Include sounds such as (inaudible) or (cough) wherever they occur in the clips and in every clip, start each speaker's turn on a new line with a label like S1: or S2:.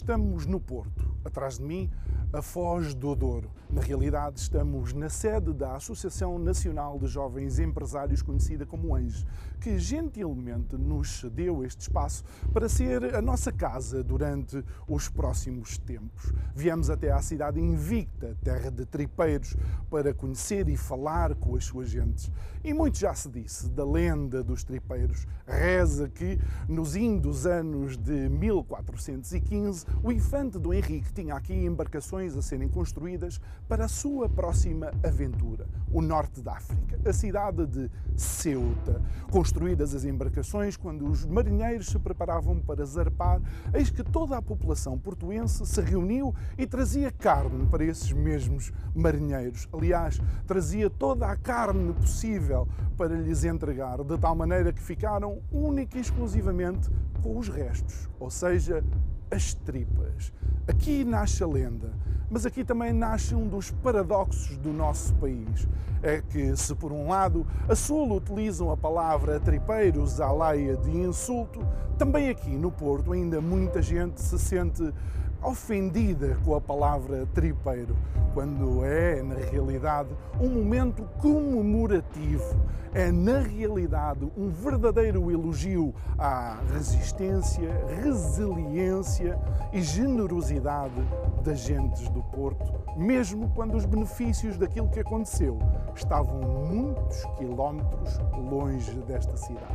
S1: Estamos no Porto. Atrás de mim, a Foz do Douro. Na realidade, estamos na sede da Associação Nacional de Jovens Empresários, conhecida como ANJE, que gentilmente nos cedeu este espaço para ser a nossa casa durante os próximos tempos. Viemos até à cidade invicta, terra de tripeiros, para conhecer e falar com as suas gentes. E muito já se disse da lenda dos tripeiros. Reza que, nos indos anos de 1415, o infante do Henrique tinha aqui embarcações a serem construídas para a sua próxima aventura, o norte da África, a cidade de Ceuta. Construídas as embarcações, quando os marinheiros se preparavam para zarpar, eis que toda a população portuense se reuniu e trazia carne para esses mesmos marinheiros. Aliás, trazia toda a carne possível para lhes entregar, de tal maneira que ficaram única e exclusivamente com os restos, ou seja, as tripas. Aqui nasce a lenda, mas aqui também nasce um dos paradoxos do nosso país. É que, se por um lado a Sul utilizam a palavra tripeiros à laia de insulto, também aqui no Porto ainda muita gente se sente ofendida com a palavra tripeiro, quando é, na realidade, um momento comemorativo. É, na realidade, um verdadeiro elogio à resistência, resiliência e generosidade das gentes do Porto, mesmo quando os benefícios daquilo que aconteceu estavam muitos quilómetros longe desta cidade.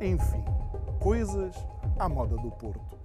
S1: Enfim, coisas à moda do Porto.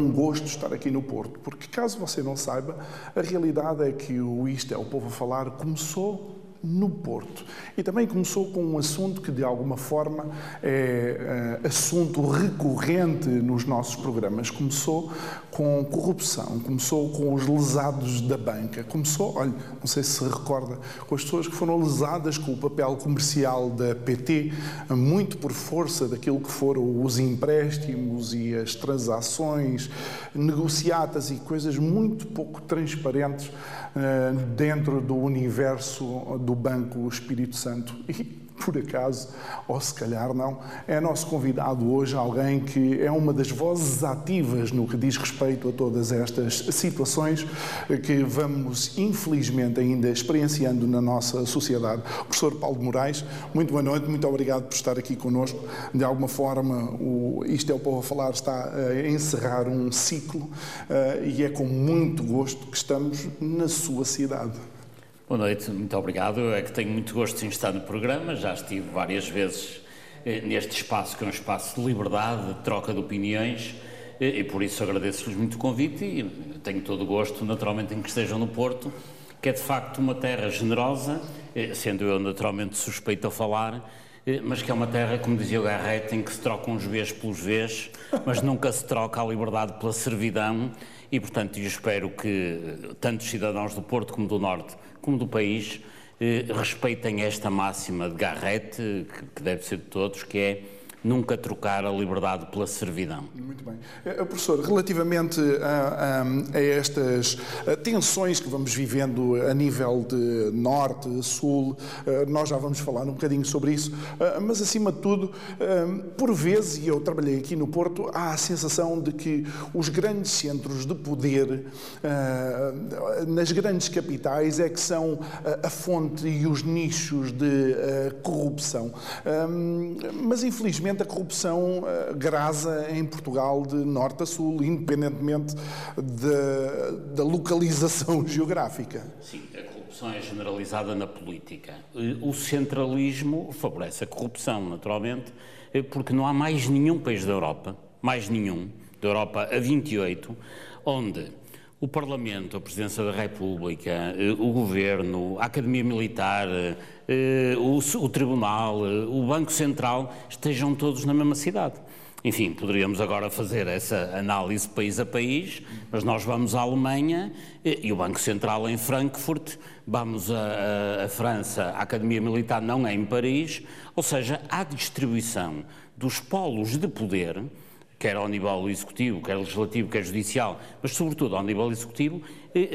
S1: Um gosto estar aqui no Porto, porque caso você não saiba, a realidade é que o Isto é o Povo a Falar começou no Porto. E também começou com um assunto que, de alguma forma, é, é assunto recorrente nos nossos programas. Começou com corrupção, começou com os lesados da banca, começou, olha, não sei se se recorda, com as pessoas que foram lesadas com o papel comercial da PT, muito por força daquilo que foram os empréstimos e as transações negociadas e coisas muito pouco transparentes eh, dentro do universo do Banco Espírito Santo. E por acaso, ou se calhar não, é nosso convidado hoje alguém que é uma das vozes ativas no que diz respeito a todas estas situações que vamos, infelizmente, ainda experienciando na nossa sociedade. O professor Paulo Moraes, muito boa noite, muito obrigado por estar aqui connosco. De alguma forma, o Isto é o Povo a Falar está a encerrar um ciclo eh, e é com muito gosto que estamos na sua cidade.
S2: Boa noite, muito obrigado. É que tenho muito gosto em estar no programa, já estive várias vezes eh, neste espaço, que é um espaço de liberdade, de troca de opiniões, eh, e por isso agradeço-lhes muito o convite e tenho todo o gosto, naturalmente, em que estejam no Porto, que é de facto uma terra generosa, eh, sendo eu naturalmente suspeito a falar, mas que é uma terra, como dizia o Garrett, em que se trocam os Vs pelos Vs, mas nunca se troca a liberdade pela servidão, e portanto eu espero que tanto os cidadãos do Porto como do Norte como do país, eh, respeitem esta máxima de Garrett, que, que deve ser de todos, que é nunca trocar a liberdade pela servidão.
S1: Muito bem. Eh, professor, relativamente a, a, a, estas eh, tensões que vamos vivendo a nível de norte, sul, eh, nós já vamos falar um bocadinho sobre isso, mas acima de tudo, por vezes, e eu trabalhei aqui no Porto, há a sensação de que os grandes centros de poder nas grandes capitais é que são a fonte e os nichos de corrupção. Mas infelizmente a corrupção uh, grasa em Portugal de norte a sul, independentemente de, da localização (laughs) geográfica.
S2: Sim, a corrupção é generalizada na política. Eh, o centralismo favorece a corrupção, naturalmente, eh, porque não há mais nenhum país da Europa, mais nenhum, da Europa a 28, onde o Parlamento, a Presidência da República, o Governo, a Academia Militar, eh, o, o Tribunal, eh, o Banco Central estejam todos na mesma cidade. Enfim, poderíamos agora fazer essa análise país a país, mas nós vamos à Alemanha eh, e o Banco Central em Frankfurt, vamos à, França, a Academia Militar não é em Paris, ou seja, há distribuição dos polos de poder, quer ao nível executivo, quer legislativo, quer judicial, mas sobretudo ao nível executivo,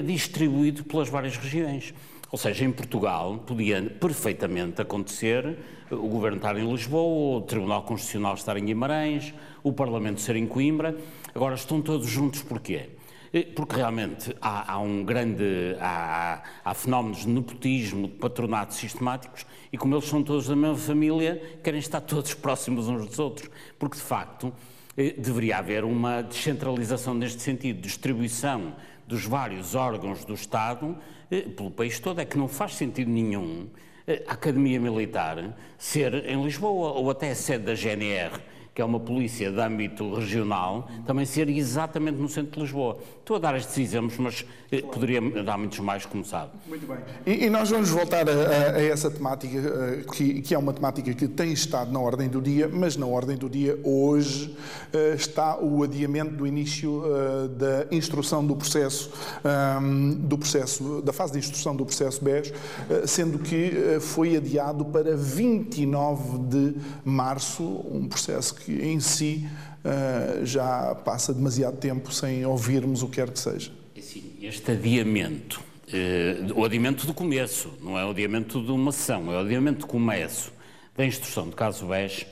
S2: distribuído pelas várias regiões. Ou seja, em Portugal podia perfeitamente acontecer o Governo estar em Lisboa, o Tribunal Constitucional estar em Guimarães, o Parlamento ser em Coimbra. Agora estão todos juntos porquê? Eh, porque realmente há, há um grande. Há, há, fenómenos de nepotismo, de patronato sistemáticos, e como eles são todos da mesma família, querem estar todos (laughs) próximos uns dos outros. Porque, de facto, eh, deveria haver uma descentralização neste sentido, distribuição dos vários órgãos do Estado eh, pelo país todo, é que não faz sentido nenhum eh, a Academia Militar ser em Lisboa ou até a sede da GNR que é uma polícia de âmbito regional, também ser exatamente no centro de Lisboa. Estou a dar estes exemplos, mas eh, poderia dar muitos mais, como sabe.
S1: Muito bem. E, e nós vamos voltar a, a, a essa temática, uh, que, que, é uma temática que tem estado na ordem do dia, mas na ordem do dia hoje uh, está o adiamento do início uh, da instrução do processo, um, do processo, da fase de instrução do processo BES, sendo que foi adiado para 29 de março, um processo que que em si uh, já passa demasiado tempo sem ouvirmos o que quer que seja.
S2: Sim, este adiamento, uh, o adiamento do começo, não é o adiamento de uma sessão, é o adiamento do começo da instrução de caso BES,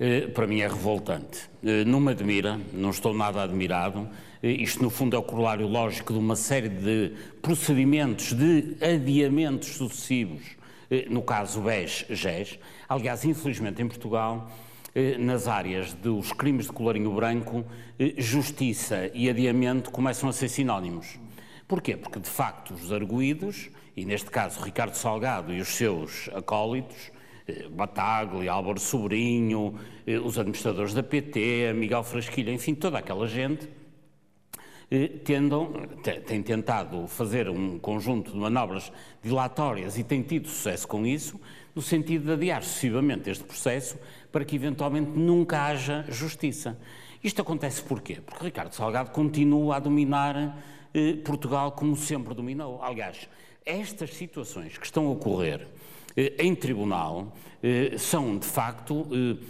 S2: uh, para mim é revoltante. não me admira, não estou nada admirado. Isto, no fundo, é o corolário lógico de uma série de procedimentos de adiamentos sucessivos, no caso BES-GES. Aliás, infelizmente, em Portugal, nas áreas dos crimes de colorinho branco, eh, justiça e adiamento começam a ser sinónimos. Porquê? Porque, de facto, os arguídos, e neste caso Ricardo Salgado e os seus acólitos, eh, Bataglia, Álvaro Sobrinho, os administradores da PT, Miguel Frasquilha, enfim, toda aquela gente, tendam, têm tentado fazer um conjunto de manobras dilatórias e têm tido sucesso com isso, no sentido de adiar sucessivamente este processo para que eventualmente nunca haja justiça. Isto acontece porquê? Porque Ricardo Salgado continua a dominar eh, Portugal como sempre dominou. Aliás, estas situações que estão a ocorrer eh, em tribunal eh, são, de facto, eh,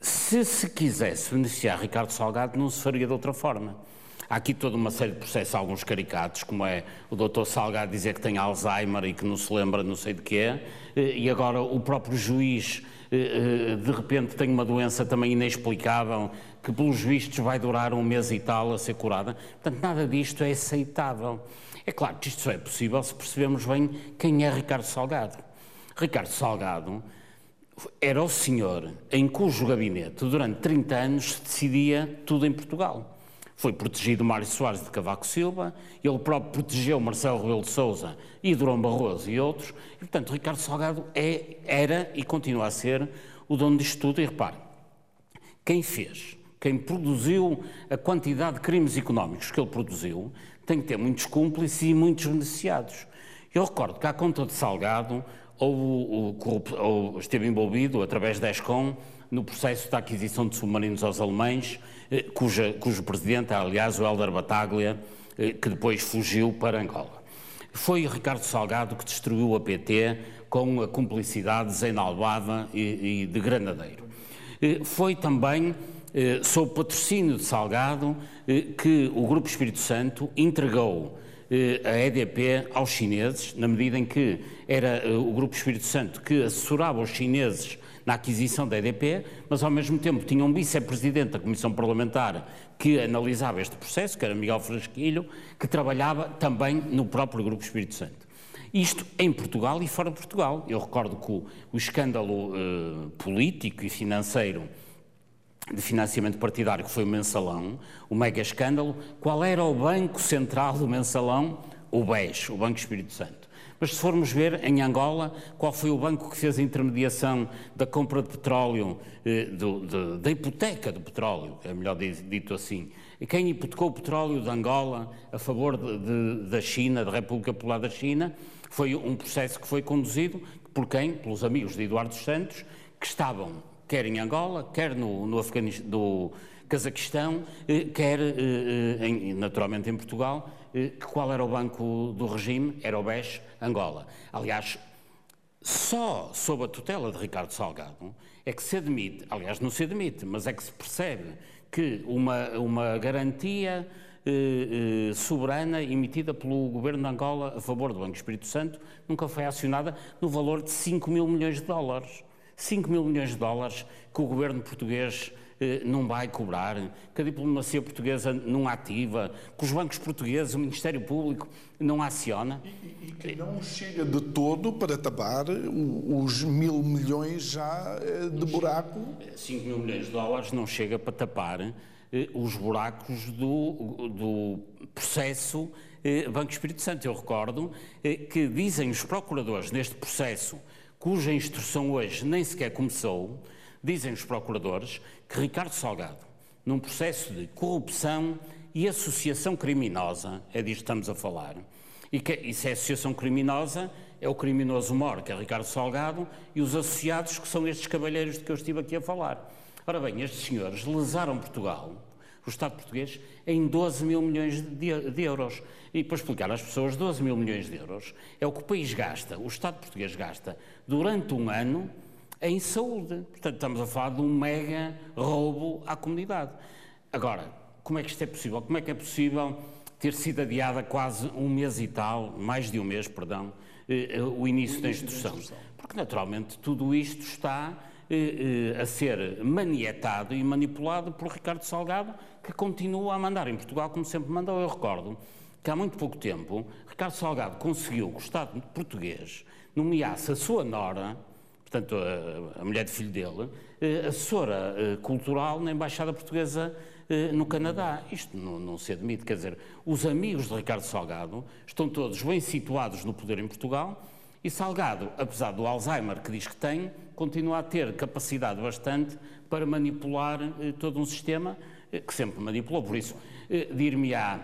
S2: se se quisesse beneficiar Ricardo Salgado, não se faria de outra forma. Há aqui toda uma série de processos, alguns caricatos, como é o doutor Salgado dizer que tem Alzheimer e que não se lembra não sei de quê, eh, e agora o próprio juiz eh, eh, de repente tem uma doença também inexplicável, que pelos vistos vai durar um mês e tal a ser curada. Portanto, nada disto é aceitável. É claro que isto só é possível se percebemos bem quem é Ricardo Salgado. Ricardo Salgado era o senhor em cujo gabinete, durante 30 anos, se decidia tudo em Portugal. Foi protegido Mário Soares de Cavaco Silva, ele próprio protegeu Marcelo Rebelo de Sousa e Durão Barroso e outros, e, portanto, Ricardo Salgado é, era e continua a ser o dono disto tudo. E repare, quem fez, quem produziu a quantidade de crimes económicos que ele produziu, tem que ter muitos cúmplices e muitos beneficiados. Eu recordo que à conta de Salgado ou, ou esteve envolvido, através da ESCOM, no processo da aquisição de submarinos aos alemães, cuja, cujo presidente é, aliás, o Helder Bataglia, eh, que depois fugiu para Angola. Foi Ricardo Salgado que destruiu a PT com a cumplicidade de Zena Albada e, e de Granadeiro. Foi também sob patrocínio de Salgado que o Grupo Espírito Santo entregou a EDP aos chineses, na medida em que era o Grupo Espírito Santo que assessorava os chineses na aquisição da EDP, mas ao mesmo tempo tinha um vice-presidente da Comissão Parlamentar que analisava este processo, que era Miguel Frasquilho, que trabalhava também no próprio Grupo Espírito Santo. Isto em Portugal e fora de Portugal. Eu recordo que o, o escândalo uh, político e financeiro de financiamento partidário, que foi o mensalão, o mega escândalo, qual era o banco central do mensalão? O BES, o Banco Espírito Santo. Mas se formos ver em Angola, qual foi o banco que fez a intermediação da compra de petróleo, eh, do, de, da hipoteca do petróleo, é melhor dito assim. Quem hipotecou o petróleo de Angola a favor de, de, da China, da República Popular da China, foi um processo que foi conduzido por quem? Pelos amigos de Eduardo Santos, que estavam quer em Angola, quer no, no Afeganistão, do Cazaquistão, eh, quer eh, naturalmente em Portugal, qual era o banco do regime? Era o BES Angola. Aliás, só sob a tutela de Ricardo Salgado é que se admite, aliás, não se admite, mas é que se percebe que uma, uma garantia eh, eh, soberana emitida pelo governo de Angola a favor do Banco Espírito Santo nunca foi acionada no valor de 5 mil milhões de dólares. 5 mil milhões de dólares que o governo português eh, não vai cobrar, que a diplomacia portuguesa não ativa, que os bancos portugueses, o Ministério Público não aciona.
S1: E, e que não chega de todo para tapar os mil milhões já eh, de buraco.
S2: 5 mil milhões de dólares não chega para tapar eh, os buracos do, do processo Banco Espírito Santo. Eu recordo que dizem os procuradores neste processo, cuja instrução hoje nem sequer começou, dizem os procuradores que Ricardo Salgado, num processo de corrupção e associação criminosa, é disto que estamos a falar, e que e se é associação criminosa, é o criminoso mor, que é Ricardo Salgado, e os associados, que são estes cavalheiros de que eu estive aqui a falar. Ora bem, estes senhores lesaram Portugal, o Estado português, em 12 mil milhões de, de, euros. E para explicar às pessoas, 12 mil milhões de euros é o que o país gasta, o Estado português gasta, durante um ano, em saúde. Portanto, estamos a falar de um mega roubo à comunidade. Agora, como é que isto é possível? Como é que é possível ter sido adiada quase um mês e tal, mais de um mês, perdão, eh, o início da instrução? Porque, naturalmente, tudo isto está eh, eh, a ser manietado e manipulado por Ricardo Salgado, que continua a mandar em Portugal como sempre mandou. Eu recordo que há muito pouco tempo, Ricardo Salgado conseguiu que o Estado português nomeasse a sua nora portanto, a, a mulher de filho dele, eh, assessora eh, cultural na Embaixada Portuguesa eh, no Canadá. Isto não, não, se admite, quer dizer, os amigos de Ricardo Salgado estão todos bem situados no poder em Portugal e Salgado, apesar do Alzheimer que diz que tem, continua a ter capacidade bastante para manipular todo um sistema que sempre manipulou. Por isso, dir-me-á,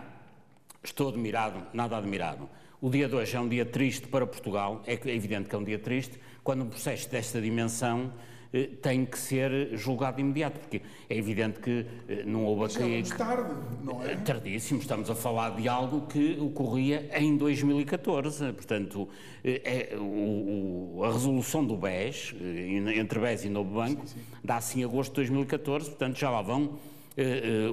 S2: estou admirado, nada admirado. O dia de hoje é um dia triste para Portugal, é evidente que é um dia triste, quando um processo desta dimensão eh, tem que ser julgado de imediato, porque é evidente que eh, não houve
S1: aqui... tarde, não é?
S2: Tardíssimo, estamos a falar de algo que ocorria em 2014, portanto, eh, é, o, o, a resolução do BES, entre BES e Novo Banco, sim, sim. dá-se em agosto de 2014, portanto já lá vão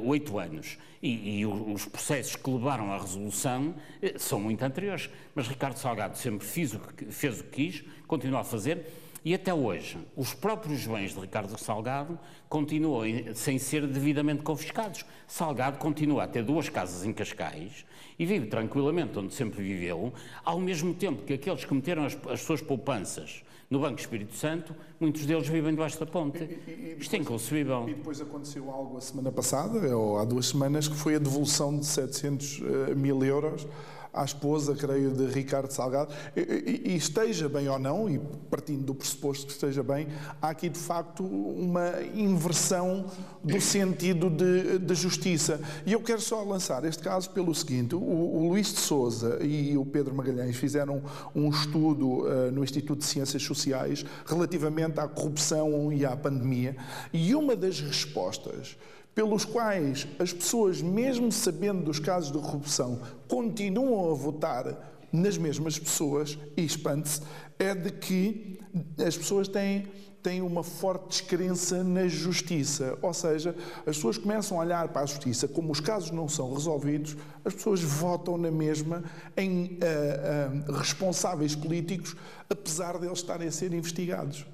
S2: oito uh, anos. E, e, os processos que levaram à resolução são muito anteriores. Mas Ricardo Salgado sempre fez o que, fez o que quis, continua a fazer, e até hoje os próprios bens de Ricardo Salgado continuam sem ser devidamente confiscados. Salgado continua a ter duas casas em Cascais e vive tranquilamente onde sempre viveu, ao mesmo tempo que aqueles que meteram as, as suas poupanças no Banco Espírito Santo, muitos deles vivem debaixo da ponte. E, e, e depois, Isto é inconcebível.
S1: E depois aconteceu algo a semana passada, ou há duas semanas, que foi a devolução de 700 uh, eh, mil euros à esposa, creio, de Ricardo Salgado. E, e, esteja bem ou não, e partindo do pressuposto que esteja bem, há aqui de facto uma inversão do sentido de, de justiça. E eu quero só lançar este caso pelo seguinte: o, o Luís de Souza e o Pedro Magalhães fizeram um estudo uh, no Instituto de Ciências Sociais relativamente à corrupção e à pandemia, e uma das respostas pelos quais as pessoas, mesmo sabendo dos casos de corrupção, continuam a votar nas mesmas pessoas, e espante-se, é de que as pessoas têm têm uma forte descrença na justiça. Ou seja, as pessoas começam a olhar para a justiça, como os casos não são resolvidos, as pessoas votam na mesma em uh, uh, responsáveis políticos, apesar de eles estarem a ser investigados.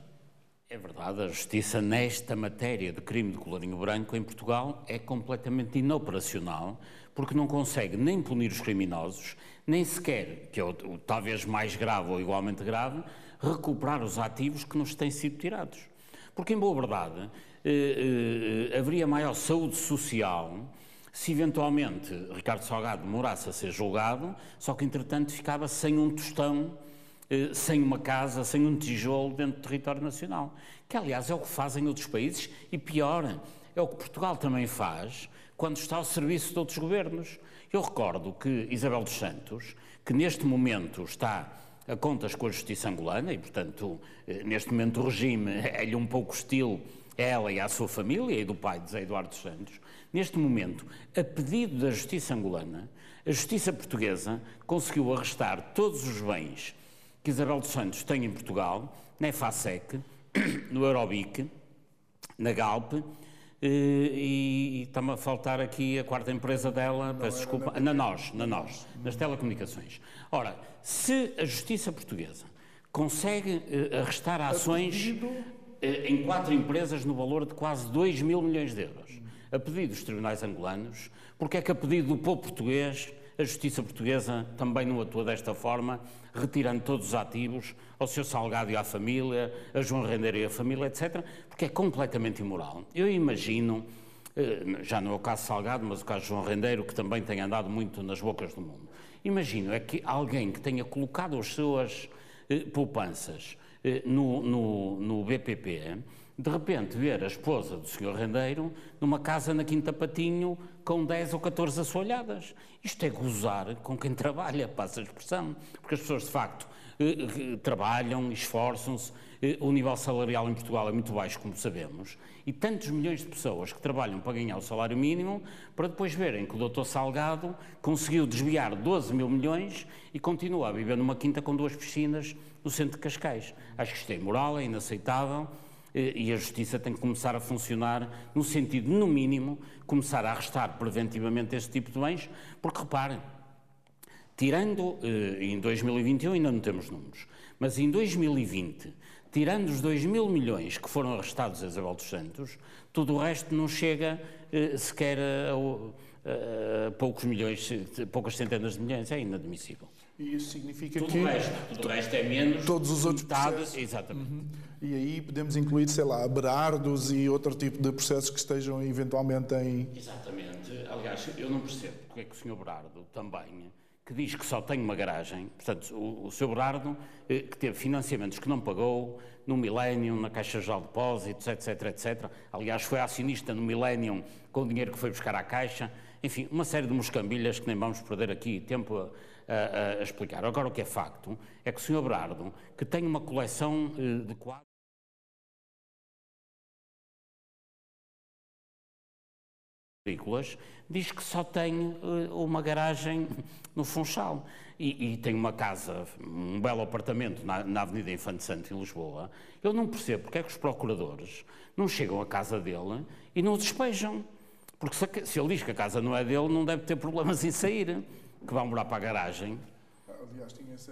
S2: É verdade, a justiça nesta matéria de crime de colorinho branco em Portugal é completamente inoperacional, porque não consegue nem punir os criminosos, nem sequer, que é o, o talvez mais grave ou igualmente grave, recuperar os ativos que nos têm sido tirados. Porque, em boa verdade, eh, eh, haveria maior saúde social se eventualmente Ricardo Salgado demorasse a ser julgado, só que entretanto ficava sem um tostão, sem uma casa, sem um tijolo dentro do território nacional. Que, aliás, é o que fazem outros países e, pior, é o que Portugal também faz quando está ao serviço de outros governos. Eu recordo que Isabel dos Santos, que neste momento está a contas com a justiça angolana e, portanto, eh, neste momento o regime (laughs) é-lhe um pouco hostil ela e à sua família e do pai de Zé Eduardo Santos. Neste momento, a pedido da justiça angolana, a justiça portuguesa conseguiu arrestar todos os bens que Isabel dos Santos tem em Portugal, na EFASEC, (coughs) no Eurobic, na Galp, eh, e, e está-me a faltar aqui a quarta empresa dela, Não, peço desculpa, na, na nós, na nós, nas telecomunicações. Ora, se a justiça portuguesa consegue uh, arrestar ações uh, em quatro empresas no valor de quase 2 mil milhões de euros, a pedido dos tribunais angolanos, porque é que a pedido do povo português a justiça portuguesa também não atua desta forma, retirando todos os ativos ao seu Salgado e à família, a João Rendeiro e à família, etc., porque é completamente imoral. Eu imagino, eh, já não é o caso Salgado, mas o caso João Rendeiro, que também tem andado muito nas bocas do mundo. Imagino é que alguém que tenha colocado as suas eh, poupanças eh, no, no, no BPP, de repente ver a esposa do Sr. Rendeiro numa casa na Quinta Patinho com 10 ou 14 assoalhadas. Isto é gozar com quem (laughs) trabalha, passa a expressão, porque as pessoas de facto eh, eh, trabalham, esforçam-se, eh, o nível salarial em Portugal é muito baixo, como sabemos, e tantos milhões de pessoas que trabalham para ganhar o salário mínimo, para depois verem que o doutor Salgado conseguiu desviar 12 mil milhões e continua a viver numa quinta com duas piscinas no centro de Cascais. Acho que isto é imoral, é inaceitável, e a justiça tem que começar a funcionar no sentido, no mínimo, começar a arrestar preventivamente este tipo de bens, porque reparem, tirando, eh, em 2021 ainda não temos números, mas em 2020, tirando os 2 mil milhões que foram arrestados a Isabel dos Santos, tudo o resto não chega eh, sequer a, a, a poucos milhões, poucas centenas de milhões, é inadmissível.
S1: E isso significa
S2: tudo
S1: que.
S2: O resto, tudo o resto é menos.
S1: Todos os outros
S2: processos. Exatamente. Uhum.
S1: E aí podemos incluir, sei lá, berardos e outro tipo de processos que estejam eventualmente em.
S2: Exatamente. Aliás, eu não percebo porque é que o Sr. Berardo também, que diz que só tem uma garagem, portanto, o, o Sr. Berardo, eh, que teve financiamentos que não pagou, no Millennium, na Caixa Geral de Depósitos, etc, etc. Aliás, foi acionista no Millennium com o dinheiro que foi buscar à Caixa. Enfim, uma série de moscambilhas que nem vamos perder aqui tempo a a, a, explicar. Agora, o que é facto é que o Sr. Berardo, que tem uma coleção eh, de quadros. diz que só tem uh, uma garagem no Funchal e, e, tem uma casa, um belo apartamento na, na Avenida Infante Santo, em Lisboa. Eu não percebo porque é que os procuradores não chegam à casa dele e não o despejam. Porque se, se ele diz que a casa não é dele, não deve ter problemas em sair que vão morar para a garagem.
S1: Aliás, tinha se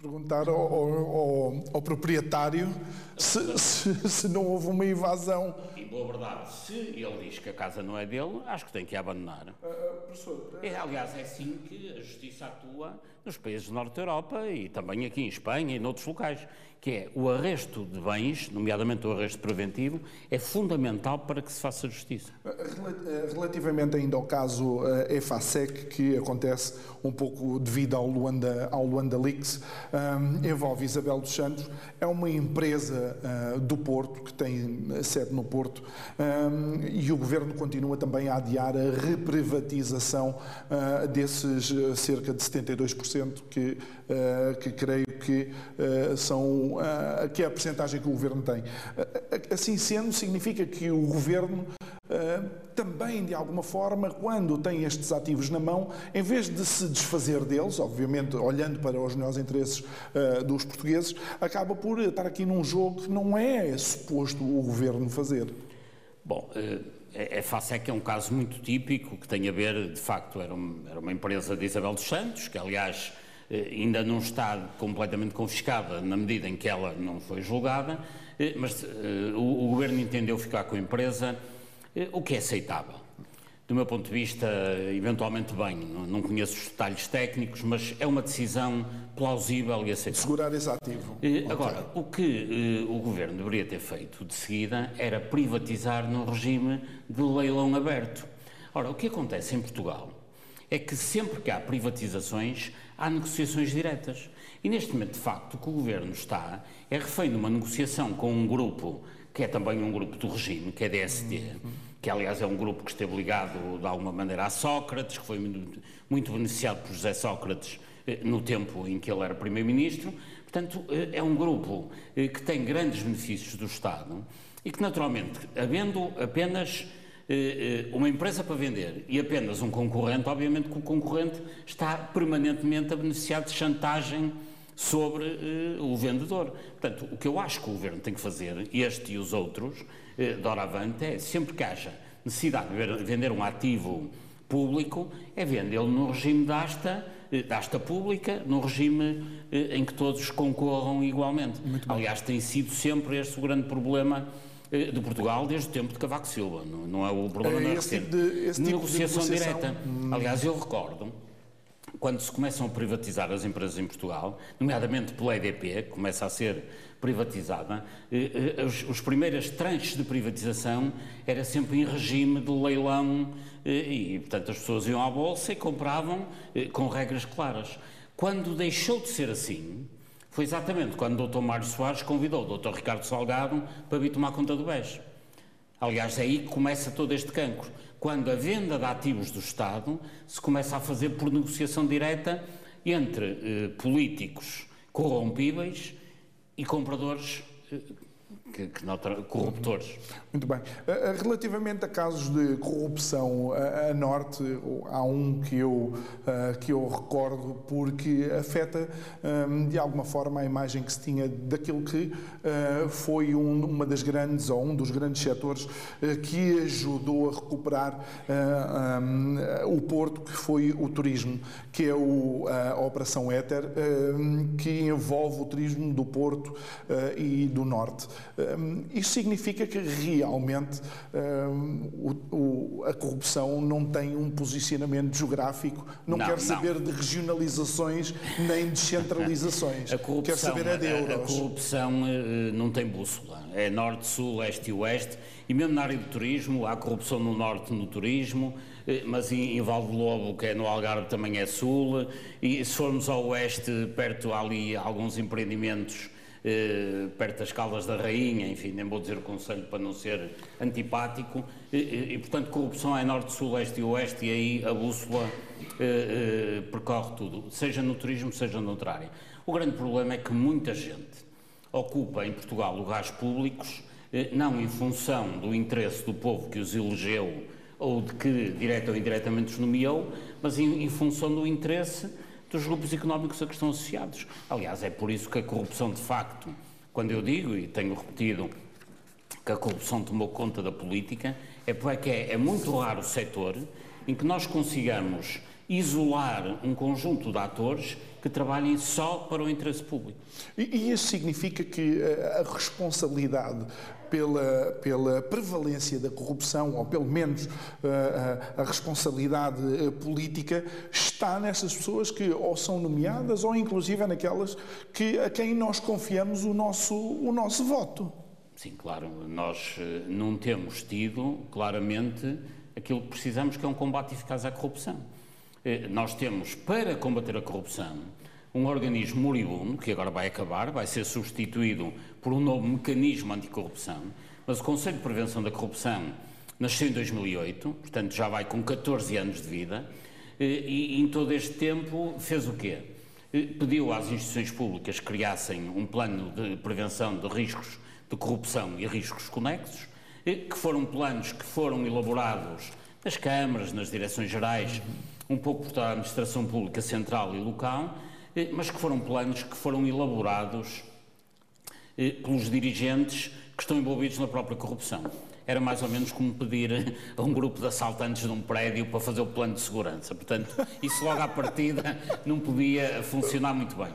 S1: perguntar ao, ao, ao proprietário se, se, se, não houve uma invasão.
S2: E boa verdade, se ele diz que a casa não é dele, acho que tem que abandonar. Uh, uh, professor, é, aliás, é assim que a justiça atua nos países do Norte da Europa e também aqui em Espanha e noutros locais que é o arresto de bens, nomeadamente o arresto preventivo, é fundamental para que se faça justiça.
S1: Eh, relativamente ainda ao caso uh, EFASEC, que acontece um pouco devido ao Luanda, ao Luanda Leaks, um, eh, envolve Isabel dos Santos, é uma empresa do Porto, que tem sede no Porto, um, e o Governo continua também a adiar a reprivatização desses cerca de 72% 10%, que, que creio que, são, que é a percentagem que o Governo tem. Assim sendo, significa que o Governo também, de alguma forma, quando tem estes ativos na mão, em vez de se desfazer deles, obviamente olhando para os melhores interesses uh, dos portugueses, acaba por estar aqui num jogo que não é suposto o governo fazer.
S2: Bom, uh, é, é é que é um caso muito típico que tem a ver, de facto, era uma, era uma empresa de Isabel dos Santos, que aliás eh, ainda não está completamente confiscada na medida em que ela não foi julgada, mas o, o governo entendeu ficar com a empresa eh, o que é aceitável. Do meu ponto de vista, eventualmente bem, não conheço os detalhes técnicos, mas é uma decisão plausível e aceitável.
S1: Segurar esse ativo.
S2: Eh, agora, o que eh, o Governo deveria ter feito de seguida era privatizar no regime de leilão aberto. Ora, o que acontece em Portugal é que sempre que há privatizações, há negociações diretas. E neste momento, de facto, o que o Governo está é refém de uma negociação com um grupo que é também um grupo do regime, que é DST, uhum. Que aliás é um grupo que esteve ligado de alguma maneira a Sócrates, que foi muito, beneficiado por José Sócrates eh, no tempo em que ele era Primeiro-Ministro. Portanto, eh, é um grupo eh, que tem grandes benefícios do Estado e que, naturalmente, havendo apenas uma empresa para vender e apenas um concorrente, obviamente que o concorrente está permanentemente a beneficiar de chantagem sobre o vendedor. Portanto, o que eu acho que o Governo tem que fazer, este e os outros, uh, de hora avante, é sempre que haja necessidade de vender um ativo público, é vendê-lo no regime de asta, eh, de asta pública, no regime em que todos concorram igualmente. Aliás, tem sido sempre este o grande problema de Portugal desde o tempo de Cavaco Silva, não, não é o problema é recente. Tipo de, esse tipo negociação, de negociação direta. Hum. Aliás, eu recordo quando se começam a privatizar as empresas em Portugal, nomeadamente pela EDP, que começa a ser privatizada, eh, eh, os, os primeiras tranches de privatização era sempre em regime de leilão eh, e, portanto, as pessoas iam à bolsa e compravam com regras claras. Quando deixou de ser assim, foi exatamente quando o Dr. Mário Soares convidou o Dr. Ricardo Salgado para vir tomar conta do BES. Aliás, é aí que começa todo este cancro quando a venda de ativos do Estado se começa a fazer por negociação direta entre eh, políticos corrompíveis e compradores eh, que, que corruptores.
S1: Muito bem. Eh, eh, relativamente a casos de corrupção a, a norte, há um que eu, eh, que eu recordo porque afeta de alguma forma a imagem que se tinha daquilo que foi um, uma das grandes ou um dos grandes setores que ajudou a recuperar o Porto, que foi o turismo, que é a Operação Éter, que envolve o turismo do Porto e do Norte. Isto significa que realmente o, o, a corrupção não tem um posicionamento geográfico, não, não quer saber não. de regionalizações nem de descentralizações. (laughs)
S2: A corrupção, quer saber é de euros. A, a corrupção uh, não tem bússola. É norte, sul, este e oeste. E mesmo na área do turismo, há corrupção no norte no turismo, eh, mas em, Valde Lobo, que é no Algarve, também é sul. E se formos ao oeste, perto ali alguns empreendimentos eh, perto das Caldas da Rainha, enfim, nem vou dizer o conselho para não ser antipático, e, e portanto corrupção é norte, sul, leste e oeste, e aí a bússola eh, eh, percorre tudo, seja no turismo, seja noutra área. O grande problema é que muita gente ocupa em Portugal lugares públicos, não em função do interesse do povo que os elegeu ou de que, direta ou indiretamente, os nomeou, mas em, em função do interesse dos grupos económicos a que estão associados. Aliás, é por isso que a corrupção, de facto, quando eu digo, e tenho repetido, que a corrupção tomou conta da política, é porque é, é muito raro o setor em que nós consigamos isolar um conjunto de atores que trabalhem só para o interesse público.
S1: E, e isso significa que a responsabilidade pela, pela prevalência da corrupção, ou pelo menos uh, a responsabilidade política, está nessas pessoas que ou são nomeadas ou inclusive naquelas que, a quem nós confiamos o nosso, o nosso voto.
S2: Sim, claro. Nós não temos tido claramente aquilo que precisamos, que é um combate eficaz à corrupção. Nós temos, para combater a corrupção, um organismo moribundo, que agora vai acabar, vai ser substituído por um novo mecanismo anticorrupção, mas o Conselho de Prevenção da Corrupção nasceu em 2008, portanto já vai com 14 anos de vida, eh, e em todo este tempo fez o quê? pediu às instituições públicas que criassem um plano de prevenção de riscos de corrupção e riscos conexos, que foram planos que foram elaborados nas câmaras, nas direções gerais, um pouco por toda a administração pública central e local, mas que foram planos que foram elaborados pelos dirigentes que estão envolvidos na própria corrupção. Era mais ou menos como pedir a um grupo de assaltantes de um prédio para fazer o plano de segurança. Portanto, isso logo à partida não podia funcionar muito bem.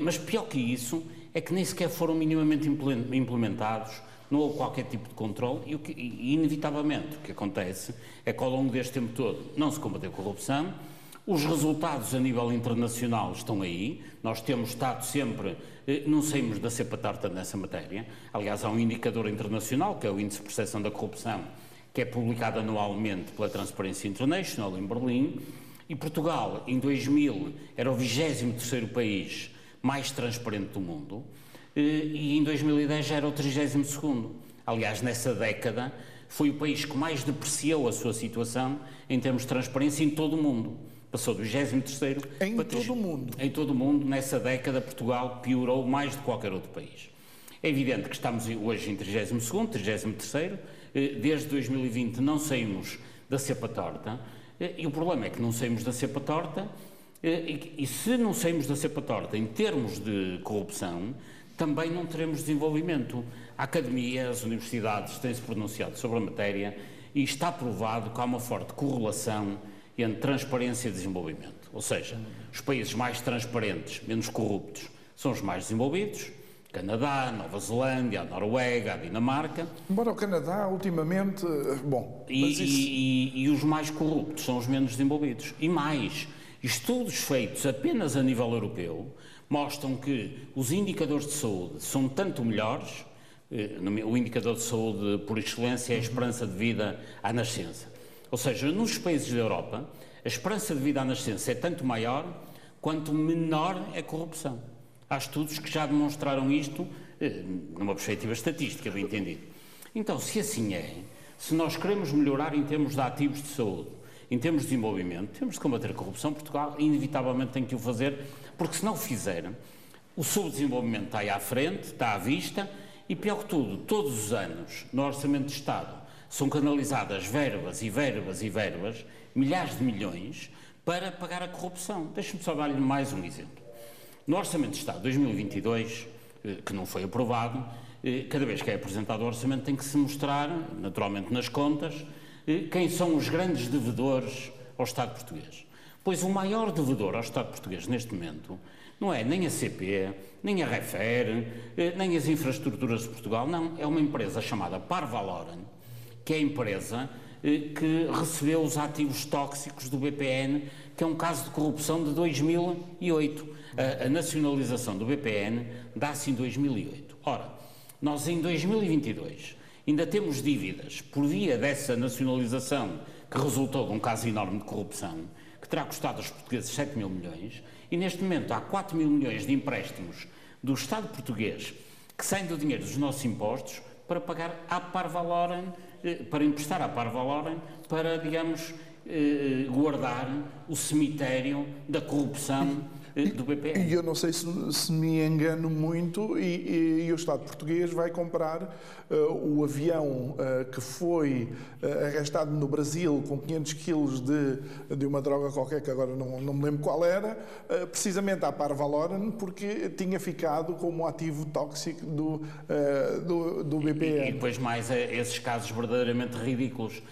S2: Mas pior que isso é que nem sequer foram minimamente implementados, não houve qualquer tipo de controle e, o que, e inevitavelmente o que acontece é que ao longo deste tempo todo não se combateu a corrupção, os resultados a nível internacional estão aí, nós temos estado sempre, eh, não saímos da cepa torta nessa matéria. Aliás, há um indicador internacional, que é o Índice de Percepção da Corrupção, que é publicado anualmente pela Transparency International em Berlim. E Portugal, em 2000, era o 23 país mais transparente do mundo e em 2010 já era o 32 Aliás, nessa década, foi o país que mais depreciou a sua situação em termos de transparência em todo o mundo. Passou do 23
S1: em para todo o mundo.
S2: Em todo o mundo, nessa década, Portugal piorou mais de qualquer outro país. É evidente que estamos hoje em 32 33 eh, desde 2020 não saímos da cepa torta, eh, e o problema é que não saímos da cepa torta, eh, e se não saímos da cepa torta em termos de corrupção, também não teremos desenvolvimento. A academia, as universidades têm-se pronunciado sobre a matéria e está provado que há uma forte correlação entre transparência e desenvolvimento. Ou seja, os países mais transparentes, menos corruptos, são os mais desenvolvidos. Canadá, Nova Zelândia, a Noruega, a Dinamarca.
S1: Embora o Canadá, ultimamente, bom.
S2: E, isso... e, e, e os mais corruptos são os menos desenvolvidos. E mais, estudos feitos apenas a nível europeu mostram que os indicadores de saúde são tanto melhores, eh, o indicador de saúde por excelência é a esperança de vida à nascença. Ou seja, nos países da Europa, a esperança de vida à nascença é tanto maior quanto menor é a corrupção. Há estudos que já demonstraram isto eh, numa perspectiva estatística, bem entendido. Então, se assim é, se nós queremos melhorar em termos de ativos de saúde, em termos de desenvolvimento, temos de combater a corrupção. Portugal, inevitavelmente, tem que o fazer, porque se não o fizer, o subdesenvolvimento está aí à frente, está à vista, e pior que tudo, todos os anos, no Orçamento de Estado, são canalizadas verbas e verbas e verbas, milhares de milhões, para pagar a corrupção. Deixe-me só dar-lhe mais um exemplo. No Orçamento de Estado 2022, eh, que não foi aprovado, eh, cada vez que é apresentado o orçamento tem que se mostrar, naturalmente nas contas, quem são os grandes devedores ao Estado português. Pois o maior devedor ao Estado português neste momento não é nem a CP, nem a Refer, nem as infraestruturas de Portugal, não, é uma empresa chamada Parvaloren, que é a empresa eh, que recebeu os ativos tóxicos do BPN, que é um caso de corrupção de 2008. A, a nacionalização do BPN dá-se em 2008. Ora, nós em 2022 ainda temos dívidas por via dessa nacionalização que resultou de um caso enorme de corrupção, que terá custado aos portugueses 7 mil milhões, e neste momento há 4 mil milhões de empréstimos do Estado português que saem do dinheiro dos nossos impostos para pagar à Parvaloren eh, para emprestar à Parvaloren para, digamos, eh, guardar o cemitério da corrupção eh, do BPN.
S1: E eu não sei se, se me engano muito, e, e, e, o Estado português vai comprar uh, o avião uh, que foi uh, arrestado no Brasil com 500 quilos de, de uma droga qualquer, que agora não, não me lembro qual era, precisamente à Parvaloren, porque tinha ficado como ativo tóxico do, do, do BPN.
S2: E, e, depois mais esses casos verdadeiramente ridículos.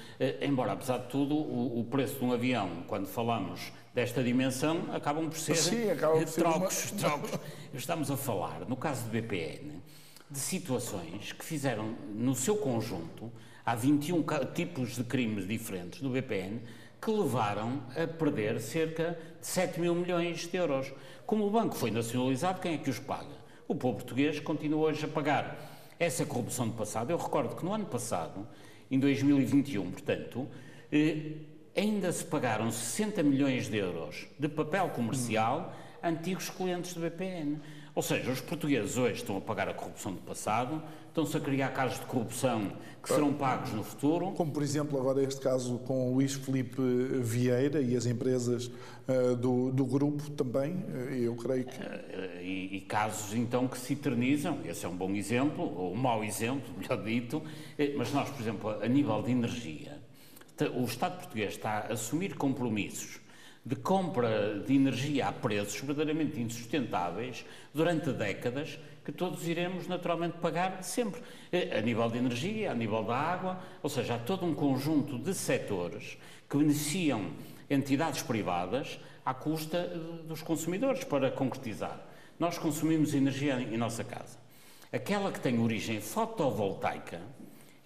S2: embora, apesar de tudo, o, o preço de um avião, quando falamos desta dimensão acabam por ser,
S1: Sim, acaba por
S2: trocos, ser uma... (laughs) trocos. Estamos a falar, no caso do BPN, de situações que fizeram, no seu conjunto, há 21 tipos de crimes diferentes do BPN que levaram a perder cerca de 7 mil milhões de euros. Como o banco foi nacionalizado, quem é que os paga? O povo português continua hoje a pagar essa corrupção do passado. Eu recordo que no ano passado, em 2021, portanto, eh, ainda se pagaram 60 milhões de euros de papel comercial a antigos clientes do BPN. Ou seja, os portugueses hoje estão a pagar a corrupção do passado, estão-se a criar casos de corrupção que serão pagos no futuro.
S1: Como, por exemplo, agora este caso com o Luís Felipe Vieira e as empresas uh, do, do grupo também, uh, eu creio que...
S2: Uh, e, e, casos, então, que se eternizam. Esse é um bom exemplo, ou um mau exemplo, (laughs) melhor dito. Mas nós, por exemplo, a nível de energia, o Estado português está a assumir compromissos de compra de energia a preços verdadeiramente insustentáveis durante décadas que todos iremos naturalmente pagar sempre, eh, a nível de energia, a nível da água, ou seja, há todo um conjunto de setores que beneficiam entidades privadas à custa eh, dos consumidores para concretizar. Nós consumimos energia em nossa casa. Aquela que tem origem fotovoltaica